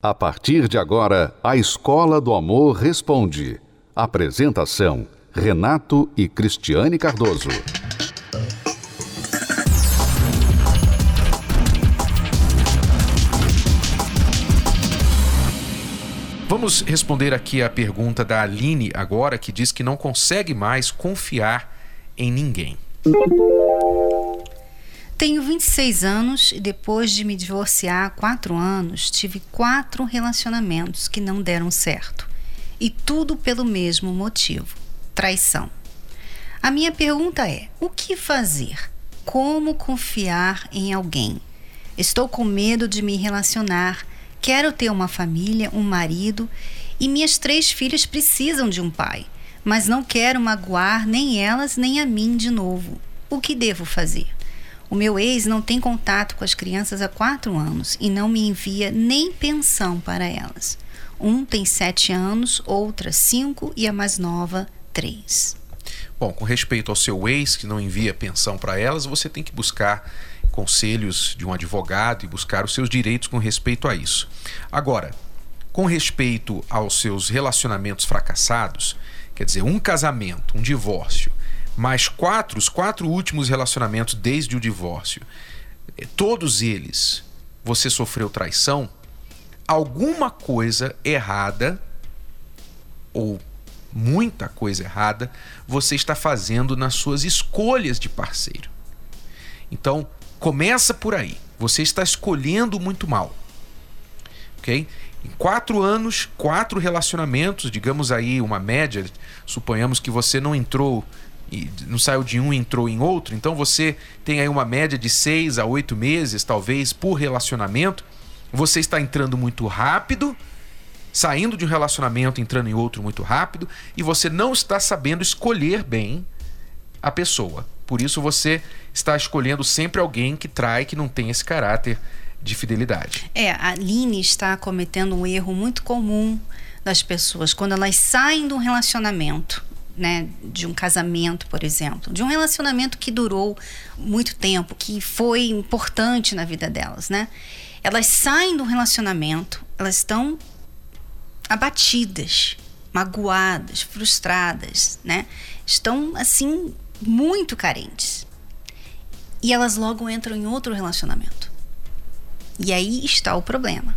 A partir de agora, a Escola do Amor Responde. Apresentação: Renato e Cristiane Cardoso. Vamos responder aqui a pergunta da Aline agora, que diz que não consegue mais confiar em ninguém. Tenho 26 anos e depois de me divorciar há 4 anos, tive quatro relacionamentos que não deram certo. E tudo pelo mesmo motivo: traição. A minha pergunta é: o que fazer? Como confiar em alguém? Estou com medo de me relacionar, quero ter uma família, um marido e minhas três filhas precisam de um pai, mas não quero magoar nem elas nem a mim de novo. O que devo fazer? O meu ex não tem contato com as crianças há quatro anos e não me envia nem pensão para elas. Um tem sete anos, outra cinco e a mais nova, três. Bom, com respeito ao seu ex que não envia pensão para elas, você tem que buscar conselhos de um advogado e buscar os seus direitos com respeito a isso. Agora, com respeito aos seus relacionamentos fracassados, quer dizer, um casamento, um divórcio mais quatro, os quatro últimos relacionamentos desde o divórcio, eh, todos eles você sofreu traição, alguma coisa errada ou muita coisa errada você está fazendo nas suas escolhas de parceiro. Então, começa por aí. Você está escolhendo muito mal. Ok? Em quatro anos, quatro relacionamentos, digamos aí uma média, suponhamos que você não entrou e não saiu de um e entrou em outro, então você tem aí uma média de seis a oito meses, talvez, por relacionamento. Você está entrando muito rápido, saindo de um relacionamento, entrando em outro muito rápido, e você não está sabendo escolher bem a pessoa. Por isso você está escolhendo sempre alguém que trai, que não tem esse caráter de fidelidade. É, a Aline está cometendo um erro muito comum das pessoas quando elas saem de um relacionamento né, de um casamento, por exemplo, de um relacionamento que durou muito tempo, que foi importante na vida delas, né? Elas saem do relacionamento, elas estão abatidas, magoadas, frustradas, né? Estão assim muito carentes. E elas logo entram em outro relacionamento. E aí está o problema.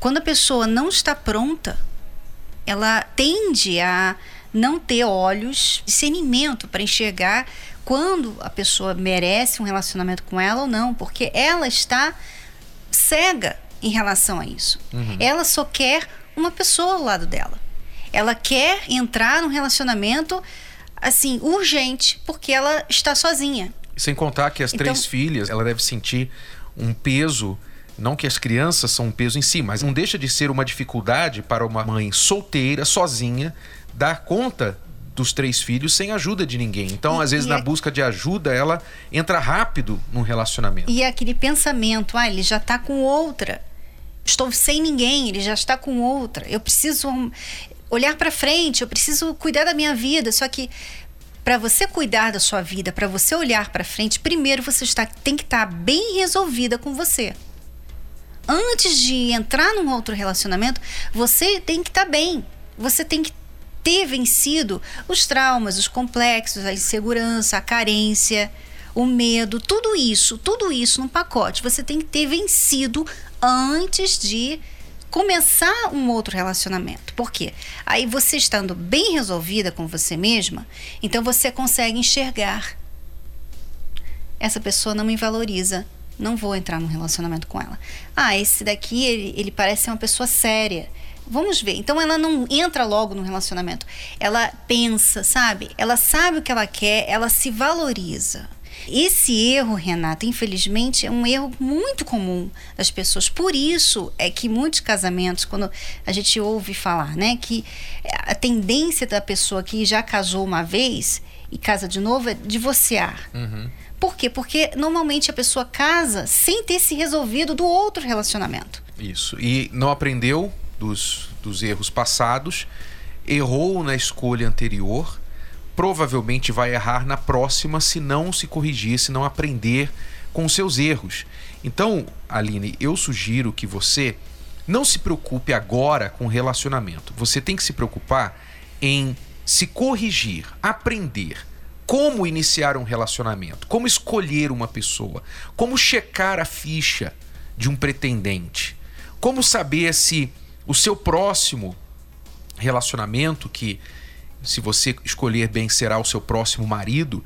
Quando a pessoa não está pronta, ela tende a não ter olhos, discernimento para enxergar quando a pessoa merece um relacionamento com ela ou não, porque ela está cega em relação a isso. Uhum. Ela só quer uma pessoa ao lado dela. Ela quer entrar num relacionamento assim urgente porque ela está sozinha. Sem contar que as então, três filhas, ela deve sentir um peso não que as crianças são um peso em si, mas não deixa de ser uma dificuldade para uma mãe solteira, sozinha, dar conta dos três filhos sem ajuda de ninguém. Então, e, às vezes, na busca de ajuda, ela entra rápido num relacionamento. E é aquele pensamento, ah, ele já está com outra. Estou sem ninguém, ele já está com outra. Eu preciso olhar para frente, eu preciso cuidar da minha vida. Só que para você cuidar da sua vida, para você olhar para frente, primeiro você está, tem que estar tá bem resolvida com você. Antes de entrar num outro relacionamento, você tem que estar tá bem. Você tem que ter vencido os traumas, os complexos, a insegurança, a carência, o medo, tudo isso, tudo isso num pacote. Você tem que ter vencido antes de começar um outro relacionamento. Por quê? Aí você estando bem resolvida com você mesma, então você consegue enxergar. Essa pessoa não me valoriza. Não vou entrar num relacionamento com ela. Ah, esse daqui, ele, ele parece ser uma pessoa séria Vamos ver. Então ela não entra logo no relacionamento. Ela pensa, sabe? Ela sabe o que ela quer, ela se valoriza. Esse erro, Renata, infelizmente, é um erro muito comum das pessoas. Por isso é que muitos casamentos, quando a gente ouve falar, né, que a tendência da pessoa que já casou uma vez e casa de novo é divorciar. Uhum. Por quê? Porque normalmente a pessoa casa sem ter se resolvido do outro relacionamento. Isso. E não aprendeu dos, dos erros passados, errou na escolha anterior, provavelmente vai errar na próxima se não se corrigir, se não aprender com seus erros. Então, Aline, eu sugiro que você não se preocupe agora com relacionamento. Você tem que se preocupar em se corrigir, aprender como iniciar um relacionamento, como escolher uma pessoa, como checar a ficha de um pretendente, como saber se o seu próximo relacionamento, que se você escolher bem será o seu próximo marido,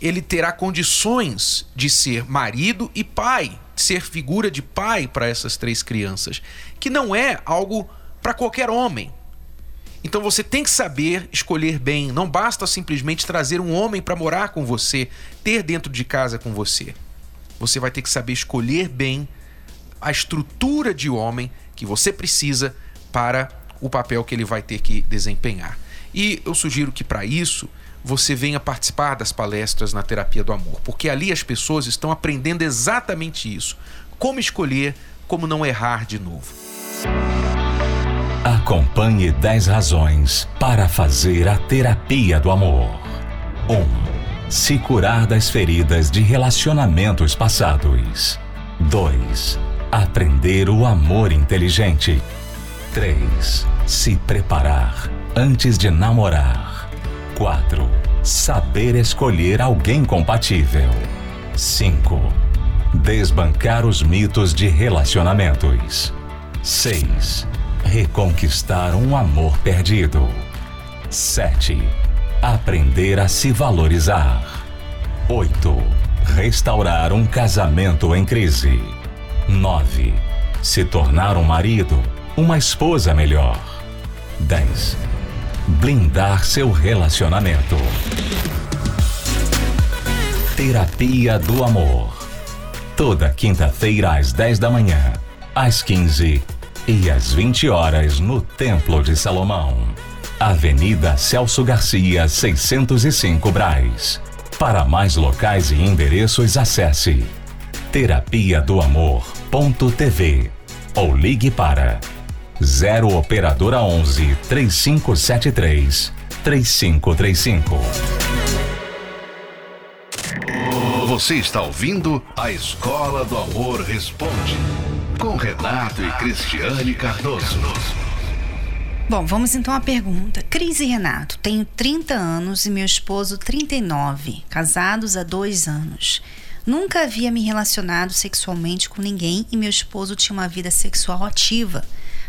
ele terá condições de ser marido e pai, ser figura de pai para essas três crianças, que não é algo para qualquer homem. Então você tem que saber escolher bem. Não basta simplesmente trazer um homem para morar com você, ter dentro de casa com você. Você vai ter que saber escolher bem a estrutura de homem que você precisa para o papel que ele vai ter que desempenhar. E eu sugiro que para isso você venha participar das palestras na terapia do amor, porque ali as pessoas estão aprendendo exatamente isso: como escolher, como não errar de novo. Acompanhe 10 razões para fazer a terapia do amor. 1. Um, se curar das feridas de relacionamentos passados. 2. Aprender o amor inteligente. 3. Se preparar antes de namorar. 4. Saber escolher alguém compatível. 5. Desbancar os mitos de relacionamentos. 6 reconquistar um amor perdido. 7. Aprender a se valorizar. 8. Restaurar um casamento em crise. 9. Se tornar um marido, uma esposa melhor. 10. Blindar seu relacionamento. Terapia do Amor. Toda quinta-feira às 10 da manhã, às 15 e às 20 horas no Templo de Salomão. Avenida Celso Garcia, 605 Braz. Para mais locais e endereços, acesse terapia do amor.tv ou ligue para 0 operadora 11 3573 3535. Você está ouvindo a Escola do Amor Responde com Renato e Cristiane Cardoso. Bom, vamos então à pergunta. Cris e Renato, tenho 30 anos e meu esposo 39, casados há dois anos. Nunca havia me relacionado sexualmente com ninguém e meu esposo tinha uma vida sexual ativa.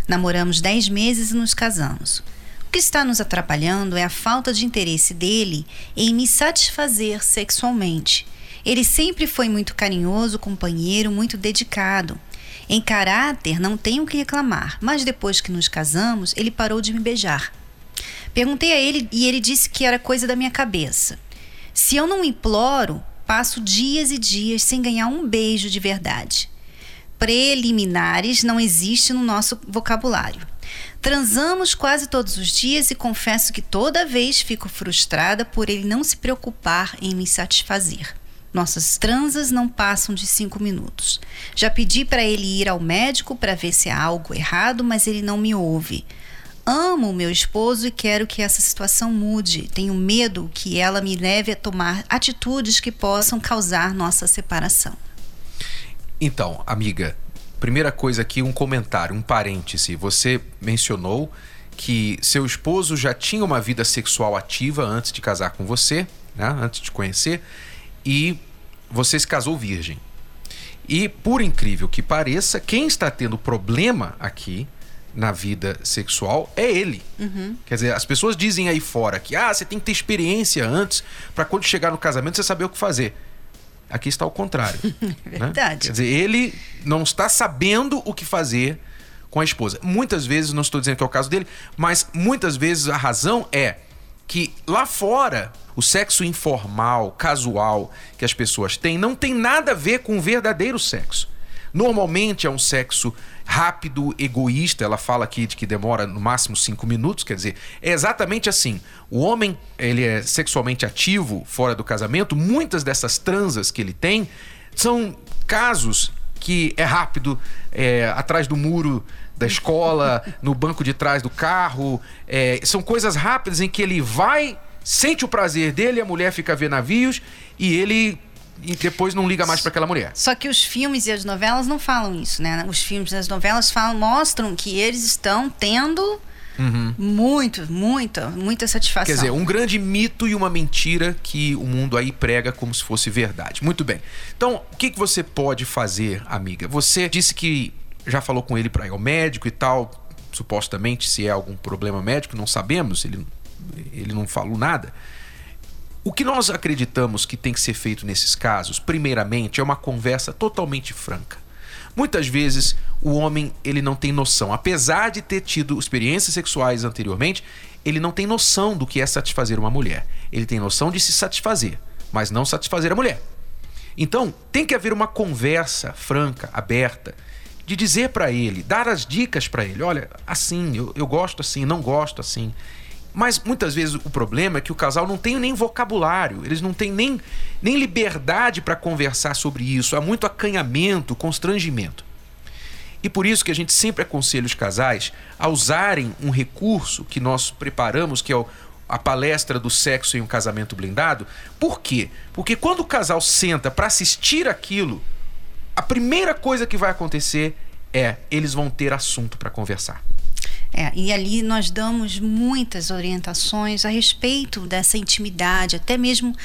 Namoramos 10 meses e nos casamos. O que está nos atrapalhando é a falta de interesse dele em me satisfazer sexualmente. Ele sempre foi muito carinhoso, companheiro, muito dedicado. Em caráter, não tenho o que reclamar, mas depois que nos casamos, ele parou de me beijar. Perguntei a ele e ele disse que era coisa da minha cabeça. Se eu não imploro, passo dias e dias sem ganhar um beijo de verdade. Preliminares não existe no nosso vocabulário. Transamos quase todos os dias e confesso que toda vez fico frustrada por ele não se preocupar em me satisfazer. Nossas transas não passam de cinco minutos. Já pedi para ele ir ao médico para ver se há algo errado, mas ele não me ouve. Amo meu esposo e quero que essa situação mude. Tenho medo que ela me leve a tomar atitudes que possam causar nossa separação. Então, amiga, primeira coisa aqui, um comentário, um parêntese. Você mencionou que seu esposo já tinha uma vida sexual ativa antes de casar com você, né? antes de conhecer, e você se casou virgem. E, por incrível que pareça, quem está tendo problema aqui na vida sexual é ele. Uhum. Quer dizer, as pessoas dizem aí fora que ah, você tem que ter experiência antes para quando chegar no casamento você saber o que fazer. Aqui está o contrário. Né? Verdade. Né? Quer dizer, ele não está sabendo o que fazer com a esposa. Muitas vezes, não estou dizendo que é o caso dele, mas muitas vezes a razão é que lá fora o sexo informal, casual que as pessoas têm não tem nada a ver com o verdadeiro sexo. Normalmente é um sexo rápido, egoísta. Ela fala aqui de que demora no máximo cinco minutos. Quer dizer, é exatamente assim. O homem ele é sexualmente ativo fora do casamento. Muitas dessas transas que ele tem são casos que é rápido, é, atrás do muro da escola, no banco de trás do carro. É, são coisas rápidas em que ele vai, sente o prazer dele, a mulher fica a ver navios e ele e depois não liga mais para aquela mulher. Só que os filmes e as novelas não falam isso, né? Os filmes e as novelas falam, mostram que eles estão tendo Uhum. Muito, muita, muita satisfação. Quer dizer, um grande mito e uma mentira que o mundo aí prega como se fosse verdade. Muito bem. Então, o que, que você pode fazer, amiga? Você disse que já falou com ele para ir ao médico e tal, supostamente, se é algum problema médico, não sabemos, ele, ele não falou nada. O que nós acreditamos que tem que ser feito nesses casos, primeiramente, é uma conversa totalmente franca. Muitas vezes o homem ele não tem noção, apesar de ter tido experiências sexuais anteriormente, ele não tem noção do que é satisfazer uma mulher. Ele tem noção de se satisfazer, mas não satisfazer a mulher. Então, tem que haver uma conversa franca, aberta, de dizer para ele, dar as dicas para ele: olha, assim, eu, eu gosto assim, não gosto assim. Mas muitas vezes o problema é que o casal não tem nem vocabulário, eles não têm nem, nem liberdade para conversar sobre isso. Há muito acanhamento, constrangimento. E por isso que a gente sempre aconselha os casais a usarem um recurso que nós preparamos, que é a palestra do sexo em um casamento blindado. Por quê? Porque quando o casal senta para assistir aquilo, a primeira coisa que vai acontecer é eles vão ter assunto para conversar. É, e ali nós damos muitas orientações a respeito dessa intimidade, até mesmo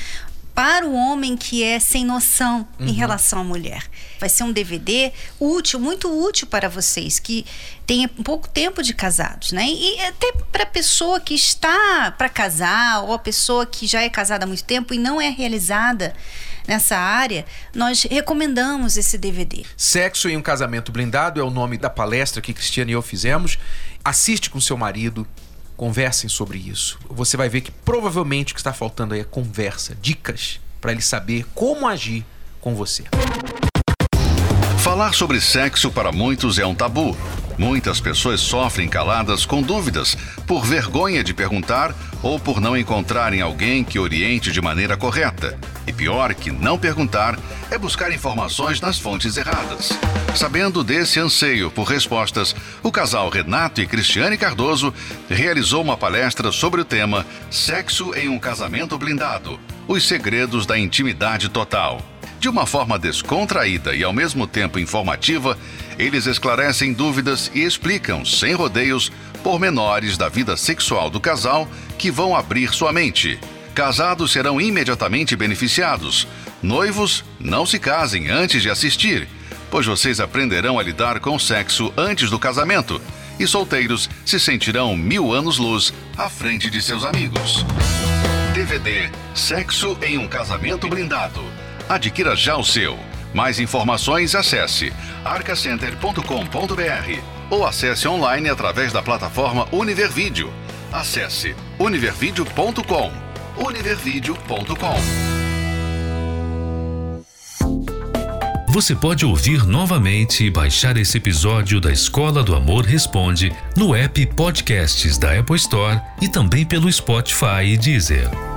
para o homem que é sem noção uhum. em relação à mulher. Vai ser um DVD útil, muito útil para vocês que têm pouco tempo de casados, né? E até para a pessoa que está para casar ou a pessoa que já é casada há muito tempo e não é realizada nessa área, nós recomendamos esse DVD. Sexo em um casamento blindado é o nome da palestra que Cristiane e eu fizemos. Assiste com seu marido, conversem sobre isso. Você vai ver que provavelmente o que está faltando aí é conversa, dicas para ele saber como agir com você. Falar sobre sexo para muitos é um tabu. Muitas pessoas sofrem caladas com dúvidas, por vergonha de perguntar ou por não encontrarem alguém que oriente de maneira correta. E pior que não perguntar é buscar informações nas fontes erradas. Sabendo desse anseio por respostas, o casal Renato e Cristiane Cardoso realizou uma palestra sobre o tema Sexo em um casamento blindado: Os segredos da intimidade total. De uma forma descontraída e ao mesmo tempo informativa, eles esclarecem dúvidas e explicam, sem rodeios, pormenores da vida sexual do casal que vão abrir sua mente. Casados serão imediatamente beneficiados. Noivos, não se casem antes de assistir, pois vocês aprenderão a lidar com o sexo antes do casamento. E solteiros se sentirão mil anos-luz à frente de seus amigos. DVD Sexo em um Casamento Blindado Adquira já o seu. Mais informações acesse arcacenter.com.br ou acesse online através da plataforma Univervídeo. Acesse univervideo.com. univervideo.com. Você pode ouvir novamente e baixar esse episódio da Escola do Amor Responde no app Podcasts da Apple Store e também pelo Spotify e Deezer.